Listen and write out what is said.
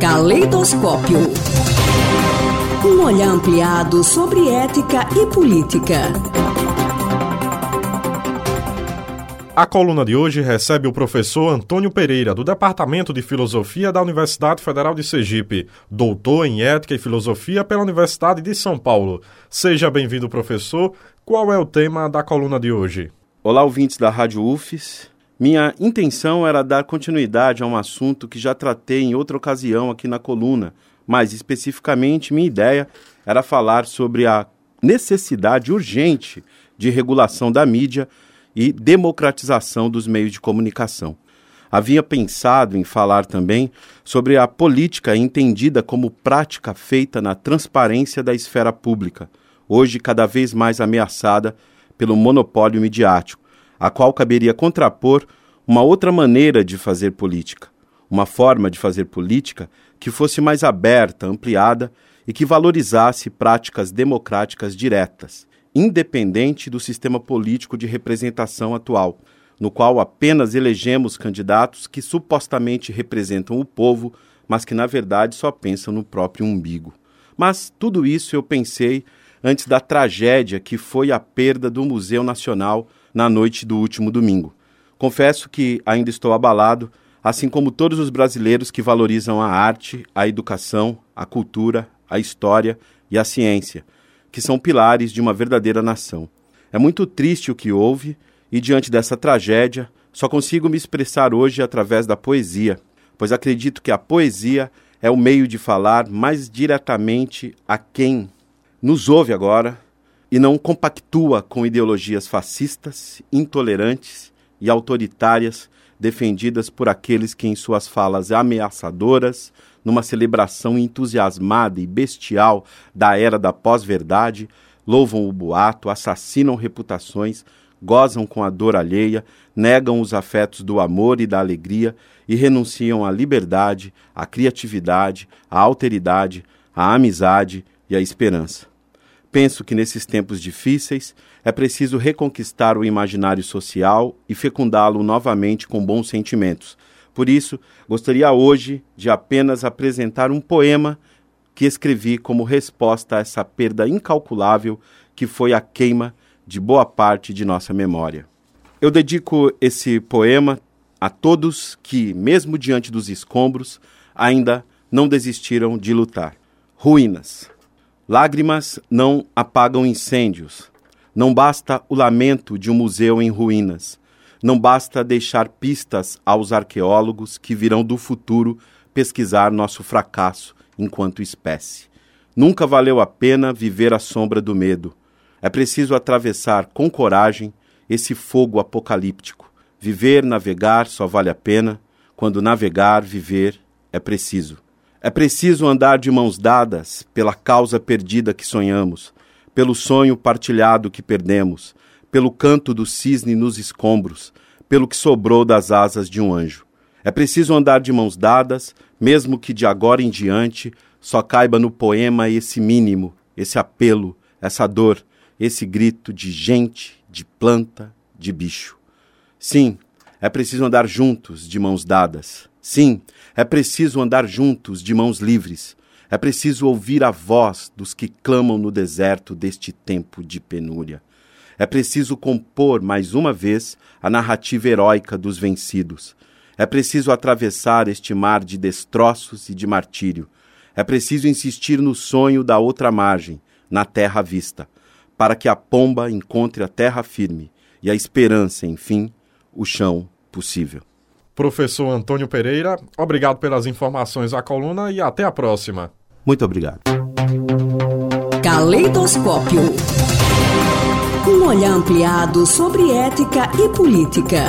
Caleidoscópio. Um olhar ampliado sobre ética e política. A coluna de hoje recebe o professor Antônio Pereira, do Departamento de Filosofia da Universidade Federal de Sergipe, doutor em Ética e Filosofia pela Universidade de São Paulo. Seja bem-vindo, professor. Qual é o tema da coluna de hoje? Olá, ouvintes da Rádio UFES. Minha intenção era dar continuidade a um assunto que já tratei em outra ocasião aqui na coluna, mas especificamente minha ideia era falar sobre a necessidade urgente de regulação da mídia e democratização dos meios de comunicação. Havia pensado em falar também sobre a política entendida como prática feita na transparência da esfera pública, hoje cada vez mais ameaçada pelo monopólio midiático, a qual caberia contrapor uma outra maneira de fazer política, uma forma de fazer política que fosse mais aberta, ampliada e que valorizasse práticas democráticas diretas, independente do sistema político de representação atual, no qual apenas elegemos candidatos que supostamente representam o povo, mas que na verdade só pensam no próprio umbigo. Mas tudo isso eu pensei antes da tragédia que foi a perda do Museu Nacional na noite do último domingo. Confesso que ainda estou abalado, assim como todos os brasileiros que valorizam a arte, a educação, a cultura, a história e a ciência que são pilares de uma verdadeira nação. É muito triste o que houve, e diante dessa tragédia, só consigo me expressar hoje através da poesia, pois acredito que a poesia é o meio de falar mais diretamente a quem nos ouve agora e não compactua com ideologias fascistas, intolerantes e autoritárias defendidas por aqueles que, em suas falas ameaçadoras, numa celebração entusiasmada e bestial da era da pós-verdade, louvam o boato, assassinam reputações, gozam com a dor alheia, negam os afetos do amor e da alegria e renunciam à liberdade, à criatividade, à alteridade, à amizade e à esperança. Penso que nesses tempos difíceis é preciso reconquistar o imaginário social e fecundá-lo novamente com bons sentimentos. Por isso, gostaria hoje de apenas apresentar um poema que escrevi como resposta a essa perda incalculável que foi a queima de boa parte de nossa memória. Eu dedico esse poema a todos que, mesmo diante dos escombros, ainda não desistiram de lutar. Ruínas. Lágrimas não apagam incêndios. Não basta o lamento de um museu em ruínas. Não basta deixar pistas aos arqueólogos que virão do futuro pesquisar nosso fracasso enquanto espécie. Nunca valeu a pena viver à sombra do medo. É preciso atravessar com coragem esse fogo apocalíptico. Viver, navegar só vale a pena quando navegar, viver é preciso. É preciso andar de mãos dadas pela causa perdida que sonhamos, pelo sonho partilhado que perdemos, pelo canto do cisne nos escombros, pelo que sobrou das asas de um anjo. É preciso andar de mãos dadas, mesmo que de agora em diante só caiba no poema esse mínimo, esse apelo, essa dor, esse grito de gente, de planta, de bicho. Sim, é preciso andar juntos, de mãos dadas. Sim, é preciso andar juntos, de mãos livres. É preciso ouvir a voz dos que clamam no deserto deste tempo de penúria. É preciso compor mais uma vez a narrativa heróica dos vencidos. É preciso atravessar este mar de destroços e de martírio. É preciso insistir no sonho da outra margem, na terra vista, para que a pomba encontre a terra firme e a esperança, enfim, o chão possível. Professor Antônio Pereira, obrigado pelas informações à coluna e até a próxima. Muito obrigado. Caleidoscópio. Um olhar ampliado sobre ética e política.